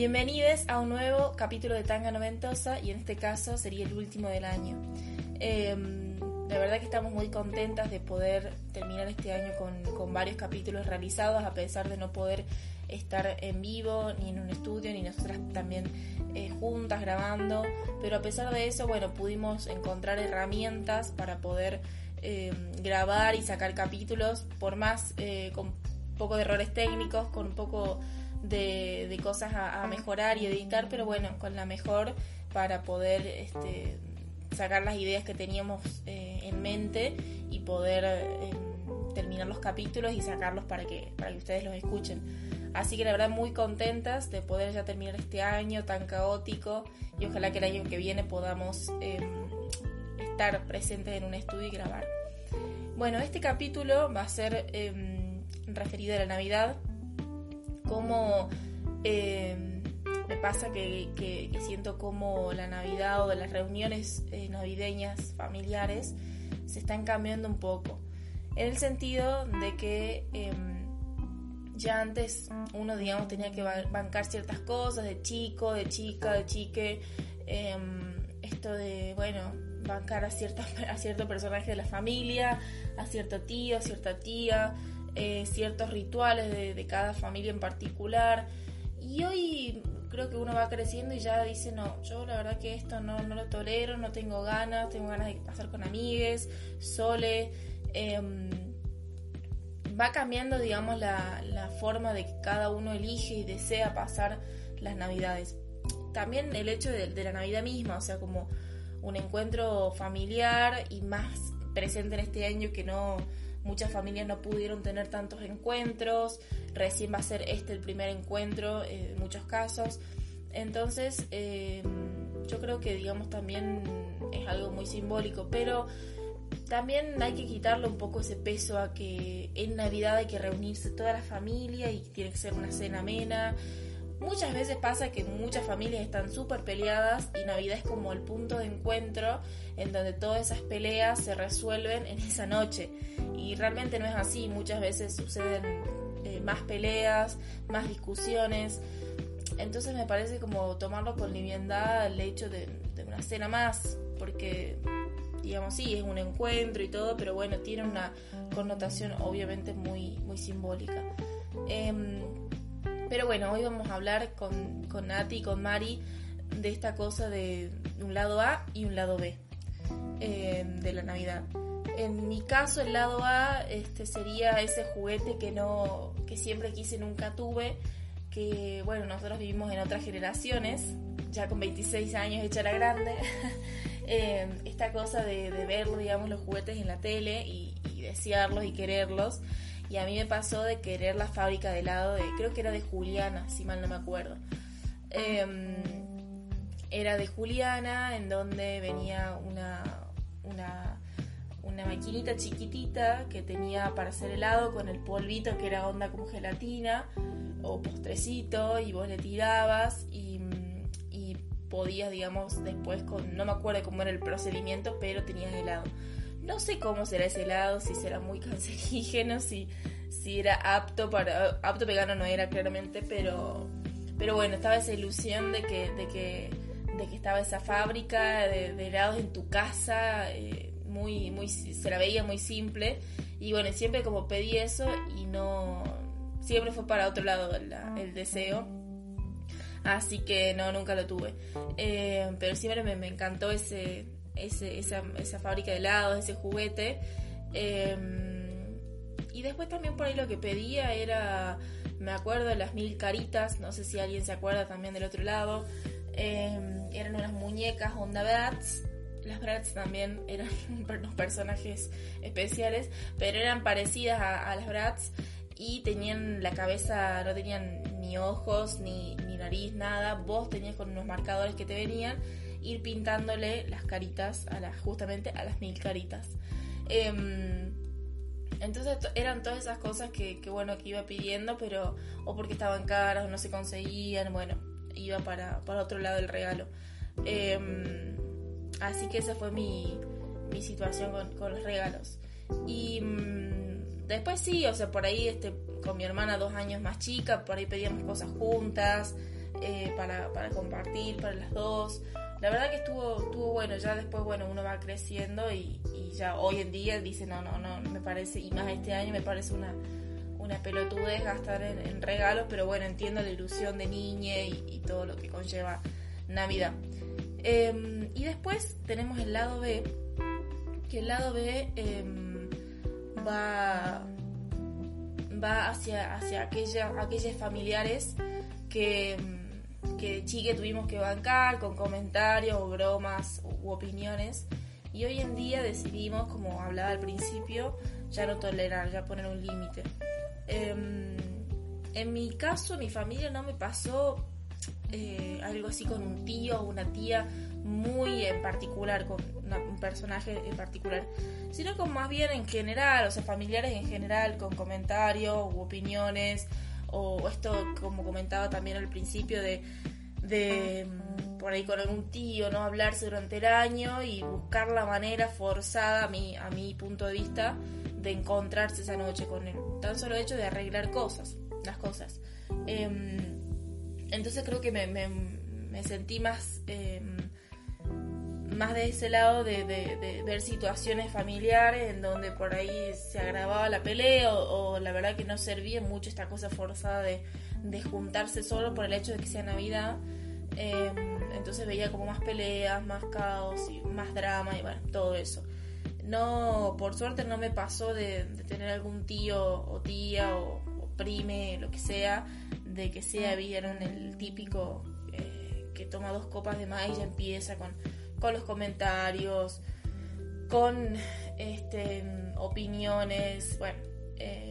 Bienvenidos a un nuevo capítulo de Tanga Noventosa y en este caso sería el último del año. Em, la verdad que estamos muy contentas de poder terminar este año con, varios capítulos realizados a pesar de no poder estar en vivo ni en un estudio ni nosotras también eh, juntas grabando pero a pesar de eso bueno pudimos encontrar herramientas para poder em, grabar y sacar capítulos por más eh, con poco de errores técnicos con un poco de, cosas a, mejorar y editar, pero bueno, con la mejor para poder este, sacar las ideas que teníamos eh, en mente y poder eh, terminar los capítulos y sacarlos para que, para que ustedes los escuchen. Así que la verdad muy contentas de poder ya terminar este año tan caótico y ojalá que el año que viene podamos em, estar presentes en un estudio y grabar. Bueno, este capítulo va a ser em, referido a la Navidad, cómo eh, me pasa que, siento como la Navidad o las reuniones eh, navideñas familiares se están cambiando un poco. En el sentido de que em, ya antes uno, digamos, tenía que bancar ciertas cosas de chico, de chica, de chique. Em, esto de, bueno, bancar a, cierta, a cierto personaje de la familia, a cierto tío, a cierta tía, eh, ciertos rituales de, cada familia en particular. Y hoy creo que uno va creciendo y ya dice, no, yo la verdad que esto no, no lo tolero, no tengo ganas, tengo ganas de pasar con amigues, sole. Em, va cambiando, digamos, la, la forma de que cada uno elige y desea pasar las navidades. También el hecho de, de la Navidad misma, o sea, como un encuentro familiar y más presente en este año que no, muchas familias no pudieron tener tantos encuentros, recién va a ser este el primer encuentro eh, en muchos casos. Entonces, eh, yo creo que digamos también es algo muy simbólico, pero también hay que quitarle un poco ese peso a que en Navidad hay que reunirse toda la familia y tiene que ser una cena amena. Muchas veces pasa que muchas familias están súper peleadas y Navidad es como el punto de encuentro en donde todas esas peleas se resuelven en esa noche. Y realmente no es así, muchas veces suceden eh, más peleas, más discusiones. Entonces me parece como tomarlo con liviandad el hecho de, una cena más, porque digamos sí, es un encuentro y todo, pero bueno, tiene una connotación obviamente muy, muy simbólica. Em, pero bueno, hoy vamos a hablar con, con Nati y con Mari de esta cosa de un lado A y un lado B eh, de la Navidad. En mi caso, el lado A este, sería ese juguete que no, que siempre quise nunca tuve, que bueno, nosotros vivimos en otras generaciones, ya con 26 años hecha la grande, eh, esta cosa de, ver, digamos, los juguetes en la tele y, y desearlos y quererlos. Y a mí me pasó de querer la fábrica de helado de, creo que era de Juliana, si mal no me acuerdo. Em, era de Juliana, en donde venía una, una, una maquinita chiquitita que tenía para hacer helado con el polvito que era onda como gelatina o postrecito y vos le tirabas y, y podías, digamos, después con, no me acuerdo cómo era el procedimiento, pero tenías helado. No sé cómo será ese helado, si será muy cancerígeno, si, si era apto para. apto vegano no era claramente, pero. Pero bueno, estaba esa ilusión de que, de que, de que estaba esa fábrica de, helados en tu casa, eh, muy, muy, se la veía muy simple. Y bueno, siempre como pedí eso y no. Siempre fue para otro lado el, deseo. Así que no, nunca lo tuve. Eh, pero siempre me encantó ese, esa, esa, fábrica de helados, ese juguete. Em, y después también por ahí lo que pedía era, me acuerdo las mil caritas, no sé si alguien se acuerda también del otro lado. Em, eran unas muñecas Onda Bratz. Las Bratz también eran unos personajes especiales, pero eran parecidas a, las Bratz y tenían la cabeza, no tenían ni ojos, ni, ni nariz, nada. Vos tenías con unos marcadores que te venían ir pintándole las caritas a las, justamente a las mil caritas. Em, entonces eran todas esas cosas que, bueno que iba pidiendo, pero o porque estaban caras o no se conseguían, bueno, iba para, para otro lado del regalo. Em, así que esa fue mi, mi situación con, los regalos. Y mm, después sí, o sea, por ahí este, con mi hermana dos años más chica, por ahí pedíamos cosas juntas. eh, para, para compartir para las dos. La verdad que estuvo, estuvo bueno, ya después, bueno, uno va creciendo y, ya hoy en día dice, no, no, no, me parece, y más este año me parece una, una pelotudez gastar en, regalos, pero bueno, entiendo la ilusión de niña y, todo lo que conlleva Navidad. Em, y después tenemos el lado B, que el lado B em, va, va hacia, hacia aquella, aquellos familiares que em, que chique tuvimos que bancar con comentarios o bromas u opiniones y hoy en día decidimos, como hablaba al principio, ya no tolerar, ya poner un límite. Em, en mi caso, mi familia no me pasó eh, algo así con un tío o una tía muy en particular, con un personaje en particular, sino con más bien en general, o sea, familiares en general, con comentarios u opiniones o esto como comentaba también al principio de, mm, por ahí con algún tío, no hablarse durante el año y buscar la manera forzada a mi, a mi punto de vista de encontrarse esa noche con él. Tan solo hecho de arreglar cosas, las cosas. Em, entonces creo que me sentí más em, más de ese lado de, ver situaciones familiares en donde por ahí se agravaba la pelea o, la verdad que no servía mucho esta cosa forzada de, juntarse solo por el hecho de que sea Navidad. Em, entonces veía como más peleas, más caos y más drama y bueno, todo eso. No, por suerte no me pasó de, tener algún tío o tía o, prime, lo que sea, de que sea, vieron el típico eh, que toma dos copas de maíz y empieza con con los comentarios, con este, opiniones. Bueno, eh,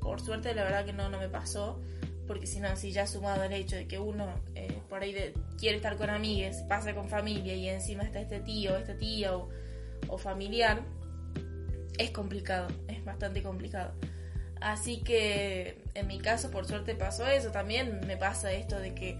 por suerte la verdad que no, no me pasó, porque si no, si ya sumado el hecho de que uno eh, por ahí quiere estar con amigues, pasa con familia y encima está este tío, esta tía o, familiar, es complicado, es bastante complicado. Así que en mi caso, por suerte pasó eso. También me pasa esto de que,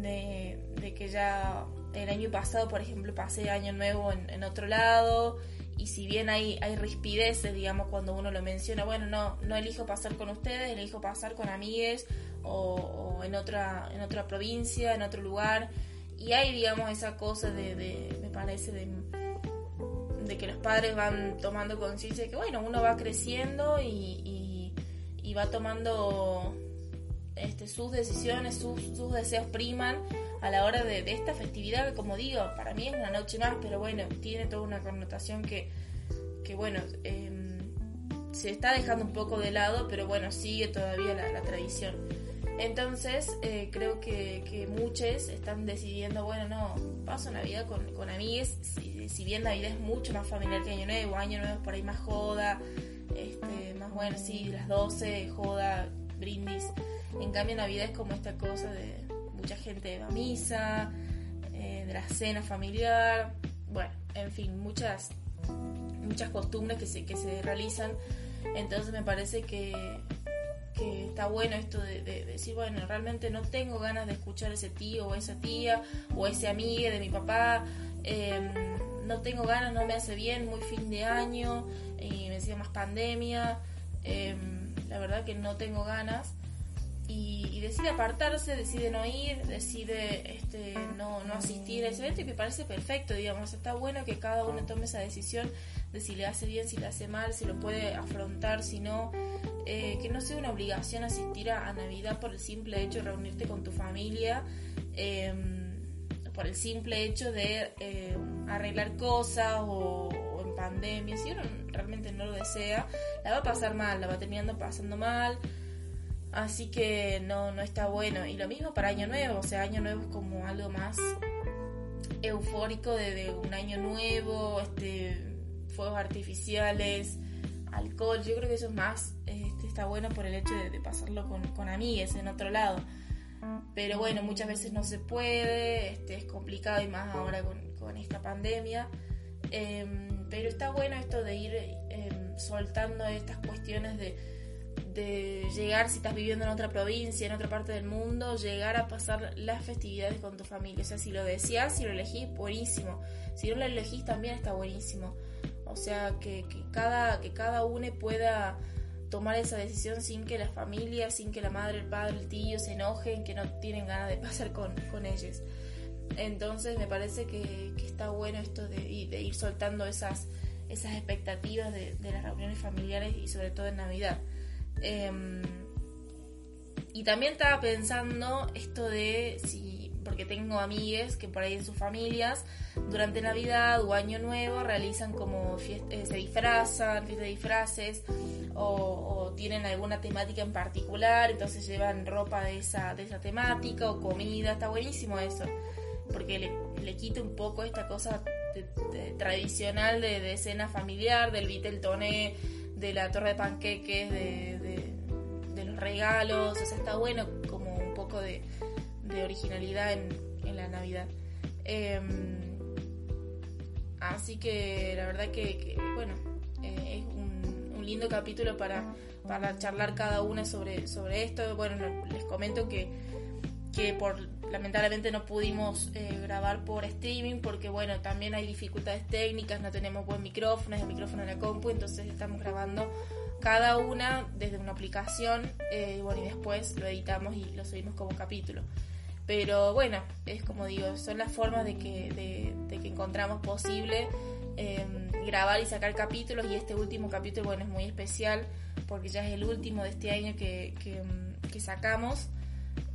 de, de que ya el año pasado, por ejemplo, pasé año nuevo en, otro lado y si bien hay, hay rispideces, digamos, cuando uno lo menciona, bueno, no, no elijo pasar con ustedes, elijo pasar con amigues o, en, otra, en otra provincia, en otro lugar. Y hay, digamos, esa cosa de, me parece, de, de, que los padres van tomando conciencia de que, bueno, uno va creciendo y, y, va tomando este, sus decisiones, sus, sus deseos priman a la hora de, esta festividad, que como digo, para mí es una noche más, pero bueno, tiene toda una connotación que, que bueno, em, se está dejando un poco de lado, pero bueno, sigue todavía la, tradición. Entonces, eh, creo que, que, muchos están decidiendo, bueno, no, paso Navidad con, con amigues, si, si, bien Navidad es mucho más familiar que Año Nuevo, Año Nuevo es por ahí más joda, este, más bueno, sí, las 12, joda, brindis. En cambio, Navidad es como esta cosa de, mucha gente va a misa, eh, de la cena familiar, bueno, en fin, muchas, muchas costumbres que se, que se realizan. Entonces me parece que, que está bueno esto de, decir, bueno, realmente no tengo ganas de escuchar a ese tío o esa tía o ese amigo de mi papá. Em, no tengo ganas, no me hace bien, muy fin de año, y me decía más pandemia. Em, la verdad que no tengo ganas. Y, decide apartarse, decide no ir, decide este, no, no asistir a ese evento y me parece perfecto, digamos, está bueno que cada uno tome esa decisión de si le hace bien, si le hace mal, si lo puede afrontar, si no, eh, que no sea una obligación asistir a, Navidad por el simple hecho de reunirte con tu familia, em, por el simple hecho de eh, arreglar cosas o, pandemia, si uno realmente no lo desea, la va a pasar mal, la va terminando pasando mal. Así que no, no está bueno. Y lo mismo para Año Nuevo, o sea, Año Nuevo es como algo más eufórico de, un año nuevo, este, fuegos artificiales, alcohol. Yo creo que eso es más, este, está bueno por el hecho de, pasarlo con, con amigues en otro lado. Pero bueno, muchas veces no se puede, este, es complicado y más ahora con, esta pandemia. Em, pero está bueno esto de ir em, soltando estas cuestiones de de llegar, si estás viviendo en otra provincia, en otra parte del mundo, llegar a pasar las festividades con tu familia. O sea, si lo deseas, si lo elegís, buenísimo. Si no lo elegís, también está buenísimo. O sea, que, cada, que cada uno pueda, tomar esa decisión sin que la familia, sin que la madre, el padre, el tío se enojen, que no tienen ganas de pasar con, con ellos. Entonces me parece que, está bueno esto de, ir soltando esas, expectativas de, las reuniones familiares y sobre todo en Navidad. Em, y también estaba pensando esto de si, porque tengo amigues que por ahí en sus familias, durante Navidad o Año Nuevo realizan como eh, se disfrazan, fiestas de disfraces, o, tienen alguna temática en particular, entonces llevan ropa de esa, de esa temática o comida, está buenísimo eso, porque le, le quita un poco esta cosa tradicional de, escena familiar, del Viteltoné, de la torre de panqueques, de regalos, o sea, está bueno como un poco de, originalidad en, la Navidad. Em, así que la verdad que, bueno, eh, es un, lindo capítulo para, para charlar cada una sobre, sobre esto. Bueno, les comento que, que por lamentablemente no pudimos eh, grabar por streaming porque bueno también hay dificultades técnicas no tenemos buen micrófono es el micrófono de la compu entonces estamos grabando cada una desde una aplicación eh, y después lo editamos y lo subimos como capítulo. Pero bueno, es como digo, son las formas de que, de, que encontramos posible em, grabar y sacar capítulos y este último capítulo bueno es muy especial porque ya es el último de este año que, que, sacamos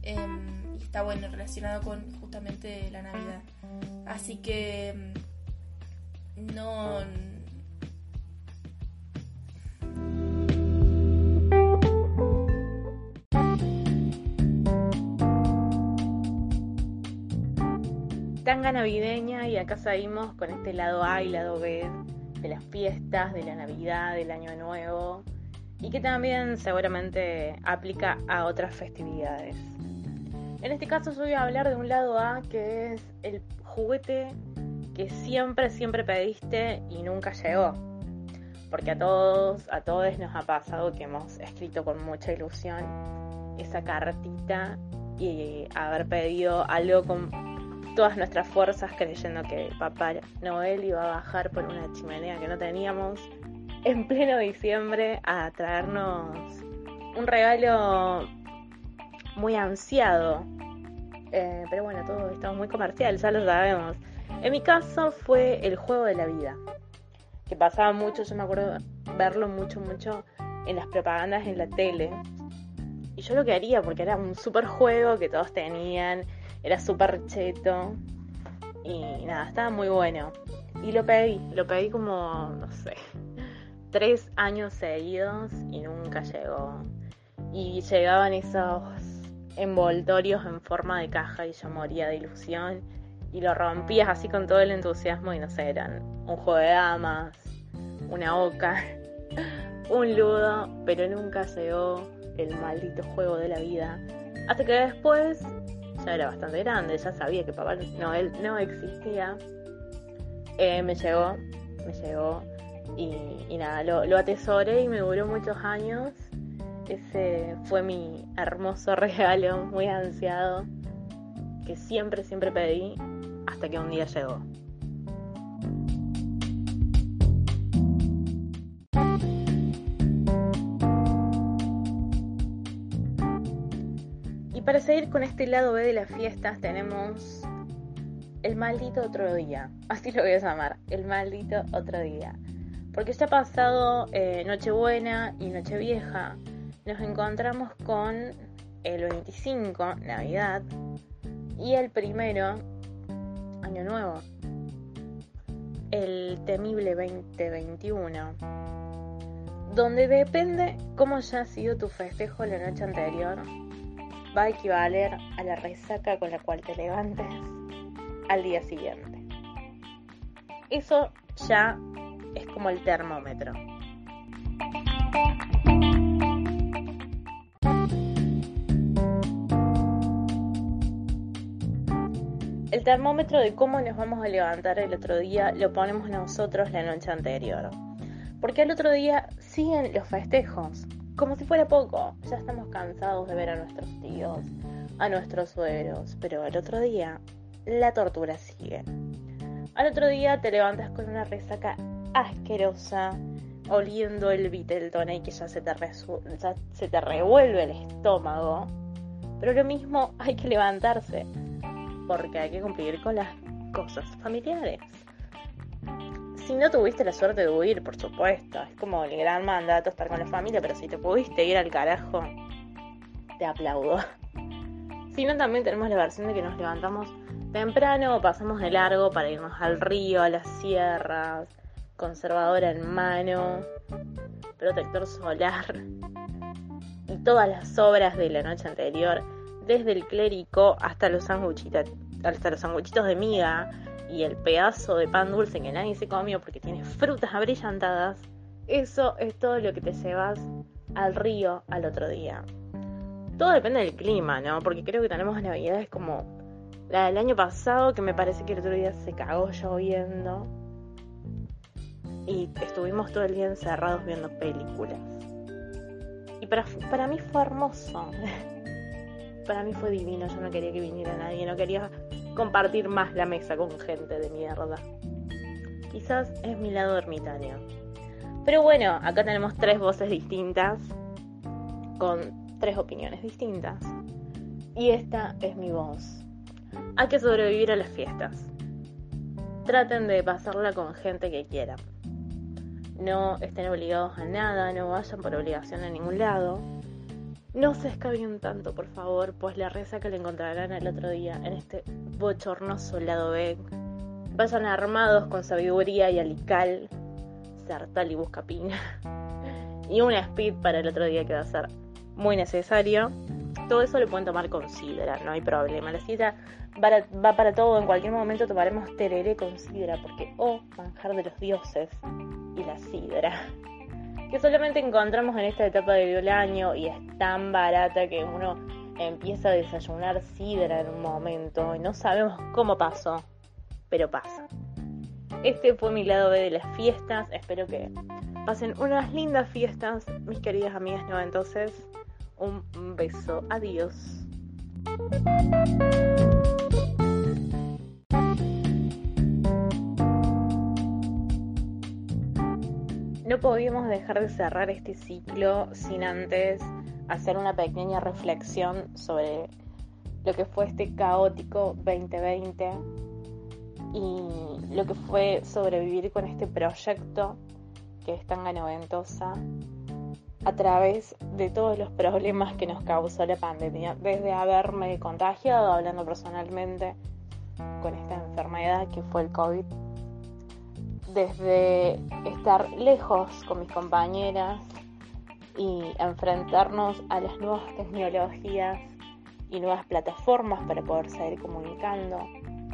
em, y está bueno relacionado con justamente la Navidad. Así que no tanga navideña y acá salimos con este lado A y lado B de las fiestas, de la Navidad, del Año Nuevo y que también seguramente aplica a otras festividades. En este caso yo voy a hablar de un lado A que es el juguete que siempre, siempre pediste y nunca llegó. Porque a todos, a todos nos ha pasado que hemos escrito con mucha ilusión esa cartita y haber pedido algo con todas nuestras fuerzas creyendo que Papá Noel iba a bajar por una chimenea que no teníamos en pleno diciembre a traernos un regalo muy ansiado. Eh, pero bueno, todo estamos muy comercial, ya lo sabemos. En mi caso fue el juego de la vida, que pasaba mucho, yo me acuerdo verlo mucho, mucho en las propagandas en la tele. Y yo lo quería porque era un super juego que todos tenían era súper cheto. Y nada, estaba muy bueno. Y lo pedí, lo pedí como, no sé, tres años seguidos y nunca llegó. Y llegaban esos envoltorios en forma de caja y yo moría de ilusión. Y lo rompías así con todo el entusiasmo y no sé, eran un juego de damas, una oca, un ludo, pero nunca llegó el maldito juego de la vida. Hasta que después era bastante grande, ya sabía que Papá Noel no existía. Eh, me llegó, me llegó y, nada, lo, lo, atesoré y me duró muchos años. Ese fue mi hermoso regalo, muy ansiado, que siempre, siempre pedí hasta que un día llegó. para seguir con este lado B de las fiestas tenemos el maldito otro día. Así lo voy a llamar, el maldito otro día. Porque ya ha pasado eh, Nochebuena y Nochevieja. Nos encontramos con el 25, Navidad, y el primero, Año Nuevo. El temible 2021 donde depende cómo haya sido tu festejo la noche anterior, va a equivaler a la resaca con la cual te levantes al día siguiente. Eso ya es como el termómetro. Termómetro de cómo nos vamos a levantar el otro día lo ponemos nosotros la noche anterior. Porque el otro día siguen los festejos como si fuera poco. Ya estamos cansados de ver a nuestros tíos, a nuestros suegros, pero al otro día la tortura sigue. Al otro día te levantas con una resaca asquerosa, oliendo el Vitelton y que ya se te revuelve el estómago. Pero lo mismo hay que levantarse, porque hay que cumplir con las cosas familiares. Si no tuviste la suerte de huir, por supuesto, es como el gran mandato estar con la familia, pero si te pudiste ir al carajo, te aplaudo. Si no, también tenemos la versión de que nos levantamos temprano o pasamos de largo para irnos al río, a las sierras, conservadora en mano, protector solar y todas las obras de la noche anterior, desde el clérico hasta los hasta los sanguchitos de miga y el pedazo de pan dulce que nadie se comió porque tiene frutas abrillantadas. Eso es todo lo que te llevas al río al otro día todo depende del clima, ¿no? Porque creo que tenemos navidades como la del año pasado, que me parece que el otro día se cagó lloviendo. Y estuvimos todo el día encerrados viendo películas. Y para, para mí fue hermoso. para mí fue divino. Yo no quería que viniera nadie. No quería compartir más la mesa con gente de mierda. Quizás es mi lado ermitaño. Pero bueno, acá tenemos tres voces distintas. Con tres opiniones distintas. Y esta es mi voz. Hay que sobrevivir a las fiestas. Traten de pasarla con gente que quieran. No estén obligados a nada, no vayan por obligación a ningún lado. No se escabien tanto, por favor, pues la reza que le encontrarán el otro día en este bochornoso lado B. Vayan armados con sabiduría y alical, sartal y buscapina. Y una speed para el otro día que va a ser muy necesario. Todo eso lo pueden tomar con sidra, no hay problema. La sidra va para todo, en cualquier momento tomaremos tereré con sidra, porque oh, manjar de los dioses y la sidra. Que solamente encontramos en esta etapa del año y es tan barata que uno empieza a desayunar sidra en un momento y no sabemos cómo pasó, pero pasa. Este fue mi lado B de las fiestas. Espero que pasen unas lindas fiestas, mis queridas amigas entonces un beso. Adiós. No podíamos dejar de cerrar este ciclo sin antes hacer una pequeña reflexión sobre lo que fue este caótico 2020 y lo que fue sobrevivir con este proyecto que es tan ganoventosa a través de todos los problemas que nos causó la pandemia, desde haberme contagiado, hablando personalmente con esta enfermedad que fue el COVID, desde estar lejos con mis compañeras y enfrentarnos a las nuevas tecnologías y nuevas plataformas para poder seguir comunicando,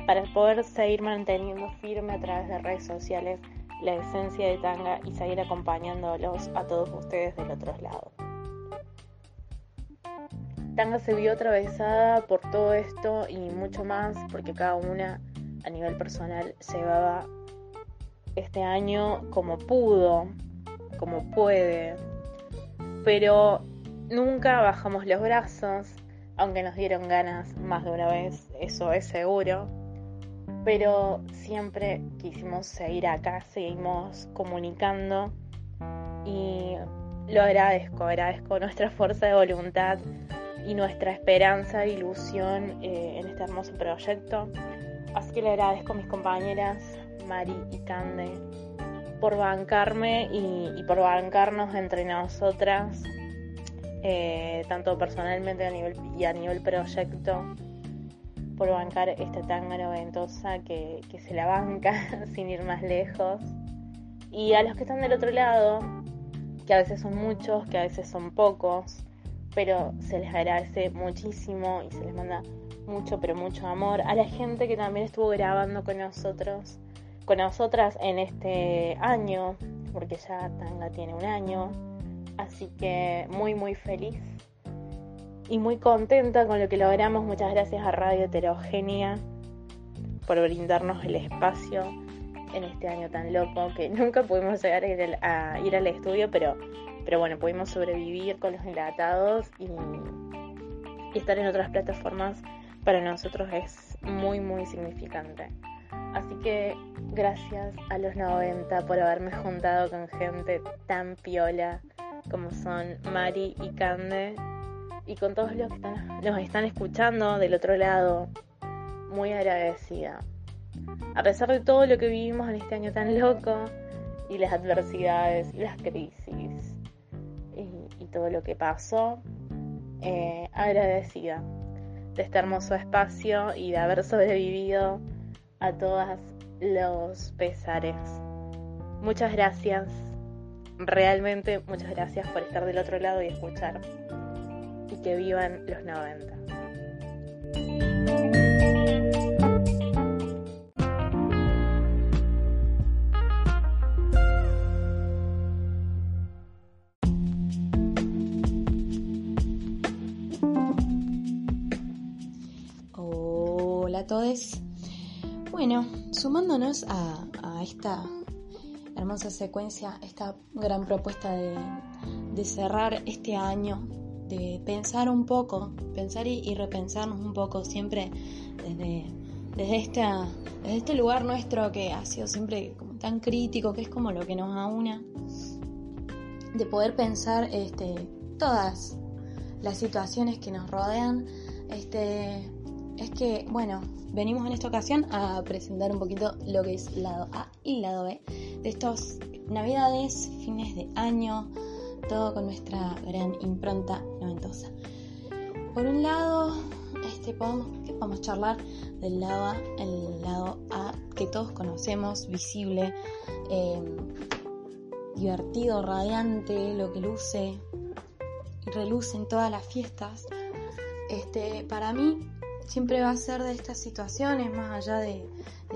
para poder seguir manteniendo firme a través de redes sociales la esencia de Tanga y seguir acompañándolos a todos ustedes del otro lado. Tanga se vio atravesada por todo esto y mucho más porque cada una a nivel personal llevaba este año como pudo, como puede, pero nunca bajamos los brazos, aunque nos dieron ganas más de una vez, eso es seguro pero siempre quisimos seguir acá, seguimos comunicando y lo agradezco, agradezco nuestra fuerza de voluntad y nuestra esperanza e ilusión eh, en este hermoso proyecto. Así que le agradezco a mis compañeras Mari y Cande por bancarme y, por bancarnos entre nosotras, eh, tanto personalmente a nivel, y a nivel proyecto por bancar esta tanga noventosa que, que se la banca sin ir más lejos. Y a los que están del otro lado, que a veces son muchos, que a veces son pocos, pero se les agradece muchísimo y se les manda mucho, pero mucho amor. A la gente que también estuvo grabando con nosotros, con nosotras en este año, porque ya Tanga tiene un año. Así que muy, muy feliz y muy contenta con lo que logramos. Muchas gracias a Radio Heterogénea por brindarnos el espacio en este año tan loco que nunca pudimos llegar a ir al, estudio, pero, pero bueno, pudimos sobrevivir con los enlatados y estar en otras plataformas para nosotros es muy, muy significante. Así que gracias a los 90 por haberme juntado con gente tan piola como son Mari y Cande y con todos los que están, nos están escuchando del otro lado. Muy agradecida. A pesar de todo lo que vivimos en este año tan loco y las adversidades y las crisis y, todo lo que pasó, eh, agradecida de este hermoso espacio y de haber sobrevivido a todos los pesares. Muchas gracias, realmente muchas gracias por estar del otro lado y escuchar. Y que vivan los 90. Sumándonos a, esta hermosa secuencia, esta gran propuesta de, cerrar este año, de pensar un poco, pensar y, repensarnos un poco siempre desde, desde, esta, desde este lugar nuestro que ha sido siempre tan crítico, que es como lo que nos aúna, de poder pensar este, todas las situaciones que nos rodean, este, es que, bueno, venimos en esta ocasión a presentar un poquito lo que es lado A y lado B de estos navidades, fines de año, todo con nuestra gran impronta noventosa. Por un lado, este, podemos, ¿qué podemos charlar del lado A? El lado A que todos conocemos, visible, em, divertido, radiante, lo que luce y reluce en todas las fiestas. Este, para mí siempre va a ser de estas situaciones, más allá de,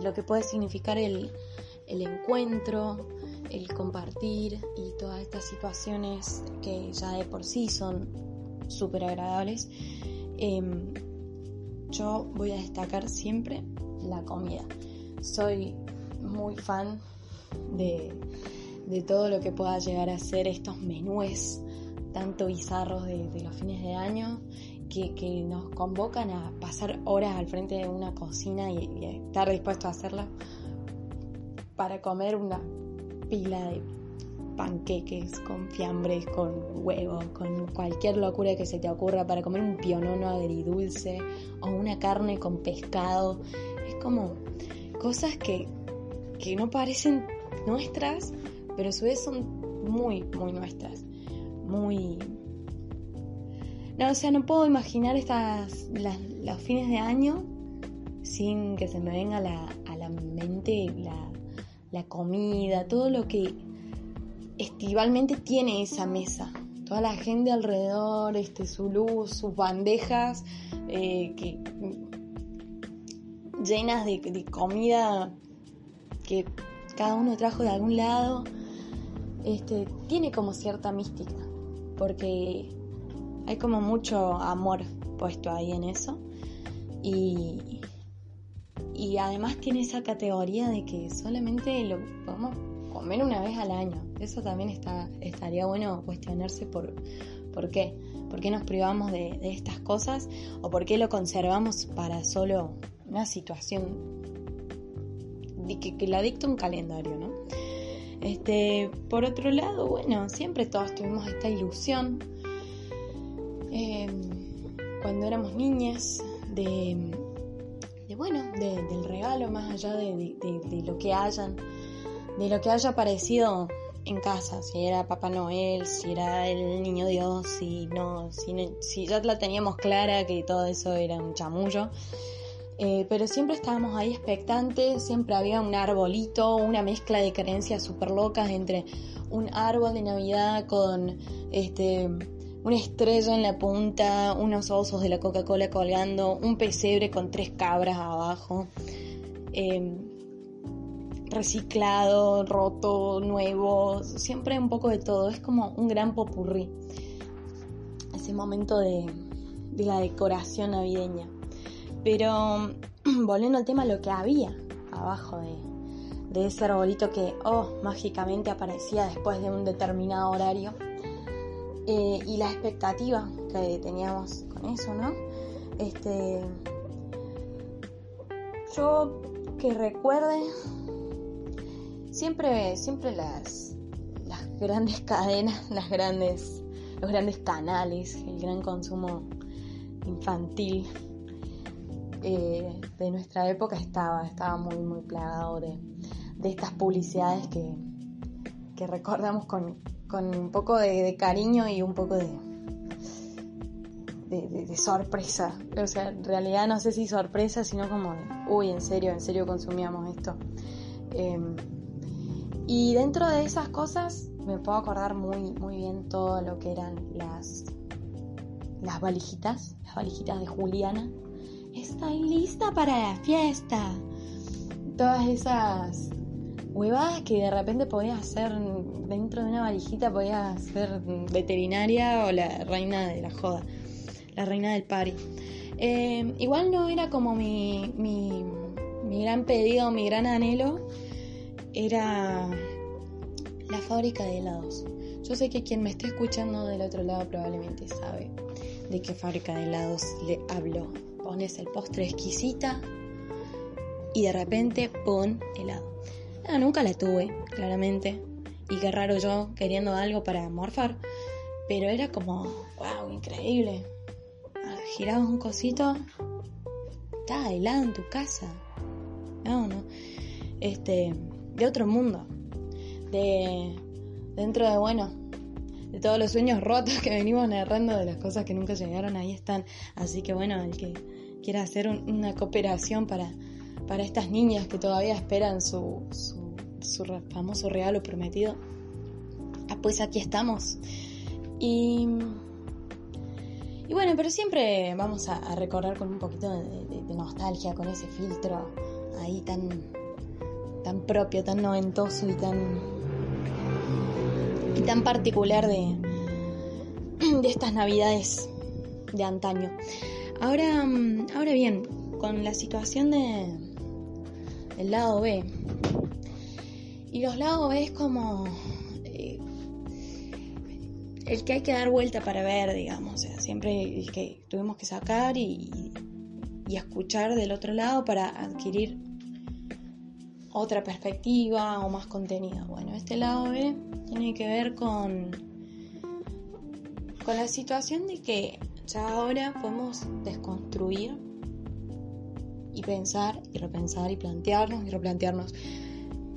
lo que puede significar el, encuentro, el compartir y todas estas situaciones que ya de por sí son súper agradables. Em, yo voy a destacar siempre la comida. Soy muy fan de, todo lo que pueda llegar a ser estos menúes tanto bizarros de los fines de año que, nos convocan a pasar horas al frente de una cocina y, estar dispuesto a hacerla para comer una pila de panqueques con fiambres, con huevos, con cualquier locura que se te ocurra, para comer un pionono agridulce o una carne con pescado. Es como cosas que, que no parecen nuestras, pero a su vez son muy, muy nuestras. Muy, no, o sea, no puedo imaginar estas, los fines de año sin que se me venga a la mente la, comida, todo lo que estivalmente tiene esa mesa. Toda la gente alrededor, este, su luz, sus bandejas, eh, que, llenas de, de comida que cada uno trajo de algún lado, este, tiene como cierta mística, porque hay como mucho amor puesto ahí en eso. Y, y además tiene esa categoría de que solamente lo podemos comer una vez al año. Eso también está, estaría bueno cuestionarse por, por qué. ¿Por qué nos privamos de, estas cosas? ¿O por qué lo conservamos para solo una situación que, que la dicta un calendario, ¿no? Este, por otro lado, bueno, siempre todos tuvimos esta ilusión Em, cuando éramos niñas, de, bueno, del regalo, más allá de, lo que hayan, de lo que haya aparecido en casa, si era Papá Noel, si era el Niño Dios, si no, si, ya la teníamos clara que todo eso era un chamullo. Eh, pero siempre estábamos ahí expectantes, siempre había un arbolito, una mezcla de creencias súper locas entre un árbol de Navidad con este una estrella en la punta, unos osos de la Coca-Cola colgando, un pesebre con tres cabras abajo, em, reciclado, roto, nuevo, siempre un poco de todo, es como un gran popurrí, ese momento de, la decoración navideña. Pero volviendo al tema, lo que había abajo de, de ese arbolito que, oh, mágicamente aparecía después de un determinado horario eh, y la expectativa que teníamos con eso, ¿no? Este, yo que recuerde siempre, siempre las, las grandes cadenas, las grandes, los grandes canales, el gran consumo infantil eh, de nuestra época estaba, estaba muy, muy plagado de, estas publicidades que, que recordamos con, un poco de, cariño y un poco de, de, sorpresa. O sea, en realidad no sé si sorpresa, sino como, uy, en serio, en serio consumíamos esto. Em, y dentro de esas cosas me puedo acordar muy, muy bien todo lo que eran las, las valijitas, las valijitas de Juliana. Estoy lista para la fiesta. Todas esas huevadas que de repente podías hacer dentro de una valijita, podías ser veterinaria o la reina de la joda, la reina del party. Eh, igual no era como mi, mi, mi gran pedido, mi gran anhelo, era la fábrica de helados. Yo sé que quien me esté escuchando del otro lado probablemente sabe de qué fábrica de helados le hablo. Pones el postre exquisita y de repente pon helado. Ah, nunca la tuve, claramente. Y qué raro yo queriendo algo para morfar. Pero era como, wow, increíble. Ah, girabas un cosito, estaba helado en tu casa. No, no. Este, de otro mundo. De, dentro de, bueno, de todos los sueños rotos que venimos narrando, de las cosas que nunca llegaron, ahí están. Así que bueno, el que quiera hacer una cooperación para, para estas niñas que todavía esperan su, su, famoso regalo prometido, ah, pues aquí estamos. Y, y bueno, pero siempre vamos a, recordar con un poquito de, nostalgia, con ese filtro ahí tan, tan propio, tan noventoso y tan y tan particular de, de estas navidades de antaño. Ahora, ahora bien, con la situación de el lado B. Y los lados B es como eh, el que hay que dar vuelta para ver, digamos. O sea, siempre que tuvimos que sacar y, y escuchar del otro lado para adquirir otra perspectiva o más contenido. Bueno, este lado B tiene que ver con, con la situación de que ya ahora podemos desconstruir y pensar y repensar y plantearnos y replantearnos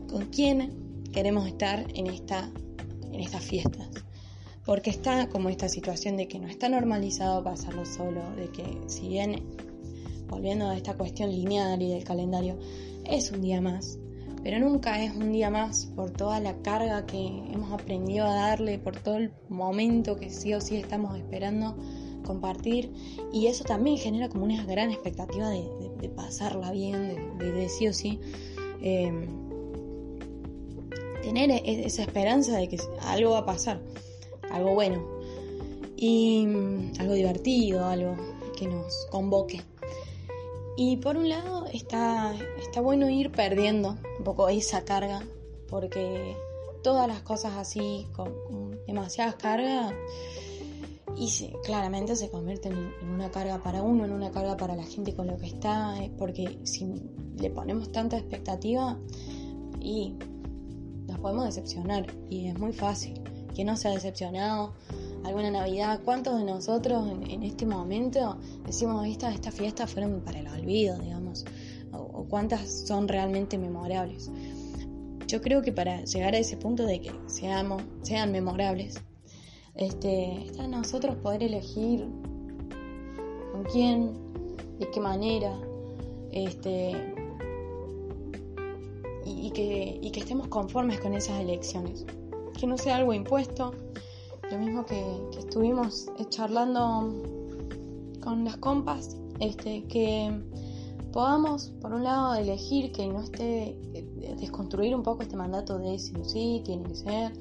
con quién queremos estar en, esta, en estas fiestas. Porque está como esta situación de que no está normalizado pasarlo solo, de que si bien, volviendo a esta cuestión lineal y del calendario, es un día más, pero nunca es un día más por toda la carga que hemos aprendido a darle, por todo el momento que sí o sí estamos esperando compartir. Y eso también genera como una gran expectativa de, pasarla bien, de, sí o sí. Em, tener e, esa esperanza de que algo va a pasar, algo bueno. Y mm, algo divertido, algo que nos convoque. Y por un lado está, está bueno ir perdiendo un poco esa carga, porque todas las cosas así, con, demasiadas cargas, y claramente se convierten en, una carga para uno, en una carga para la gente con lo que está, eh, porque si le ponemos tanta expectativa y nos podemos decepcionar, y es muy fácil. Que no se ha decepcionado alguna Navidad, ¿cuántos de nosotros en, este momento decimos, esta, estas fiestas fueron para el olvido, digamos? O, cuántas son realmente memorables? Yo creo que para llegar a ese punto de que seamos, sean memorables, este, está en nosotros poder elegir con quién, de qué manera, este, y, que, y que estemos conformes con esas elecciones. Que no sea algo impuesto, lo mismo que, estuvimos eh, charlando con las compas, este, que podamos, por un lado, elegir que no esté, eh, desconstruir un poco este mandato de sí sí, tiene que ser,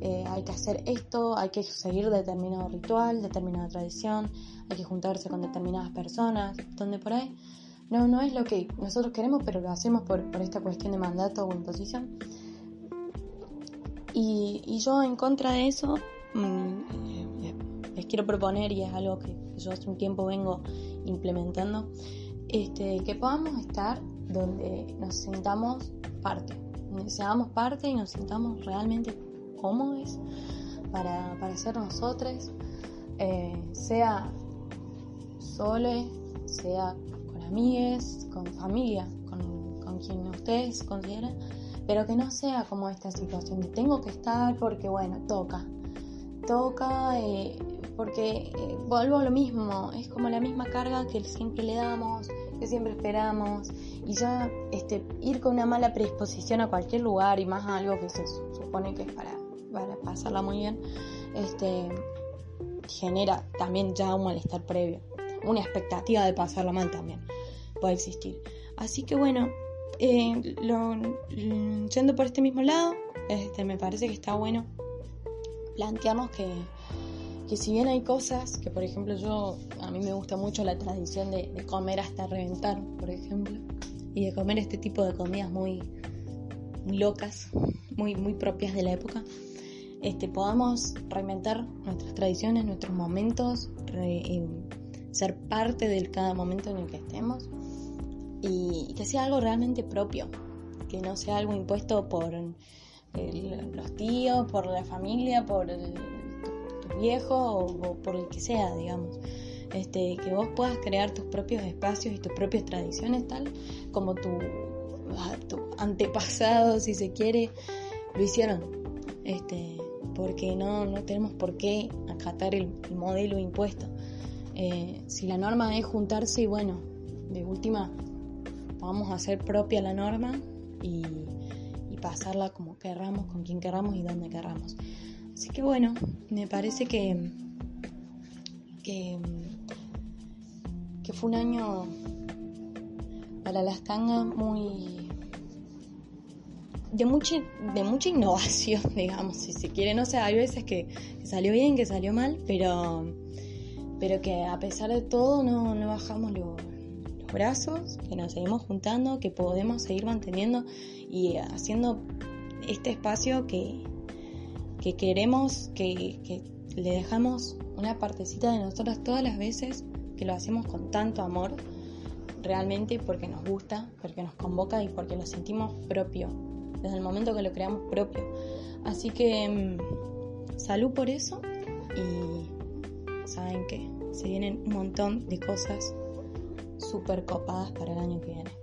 eh, hay que hacer esto, hay que seguir determinado ritual, determinada tradición, hay que juntarse con determinadas personas, donde por ahí no, no es lo que nosotros queremos, pero lo hacemos por, por esta cuestión de mandato o imposición. Y, y yo en contra de eso Mm, les quiero proponer, y es algo que yo hace un tiempo vengo implementando, este, que podamos estar donde nos sintamos parte, donde seamos parte y nos sintamos realmente cómodos para, para ser nosotros, eh, sea sole, sea con amigues, con familia, con, con quien ustedes consideren, pero que no sea como esta situación de tengo que estar porque bueno, toca, toca, eh, porque eh, vuelvo a lo mismo, es como la misma carga que siempre le damos, que siempre esperamos, y ya este, ir con una mala predisposición a cualquier lugar y más algo que se supone que es para, para pasarla muy bien, este, genera también ya un malestar previo, una expectativa de pasarla mal también puede existir. Así que bueno, eh, yendo por este mismo lado, este, me parece que está bueno plantearnos que, que si bien hay cosas que, por ejemplo, yo, a mí me gusta mucho la tradición de, comer hasta reventar, por ejemplo, y de comer este tipo de comidas muy, muy locas, muy, muy propias de la época, este, podamos reinventar nuestras tradiciones, nuestros momentos, eh, ser parte de cada momento en el que estemos y que sea algo realmente propio, que no sea algo impuesto por los tíos, por la familia, por el, tu, viejo o, por el que sea, digamos. Este, que vos puedas crear tus propios espacios y tus propias tradiciones, tal como tu, ah, tu antepasado, si se quiere, lo hicieron. Este, porque no, no tenemos por qué acatar el, modelo impuesto. Eh, si la norma es juntarse, y bueno, de última, vamos a hacer propia la norma y, pasarla como querramos, con quien querramos y donde querramos. Así que bueno, me parece que, que, fue un año para las tangas muy de mucha, de mucha innovación, digamos, si se quiere. No sé, hay veces que, salió bien, que salió mal, pero, pero que a pesar de todo no, no bajamos los brazos, que nos seguimos juntando, que podemos seguir manteniendo y haciendo este espacio que, que queremos, que, le dejamos una partecita de nosotras todas las veces que lo hacemos con tanto amor, realmente porque nos gusta, porque nos convoca y porque lo sentimos propio, desde el momento que lo creamos propio. Así que mm, salud por eso y saben que se vienen un montón de cosas súper copadas para el año que viene.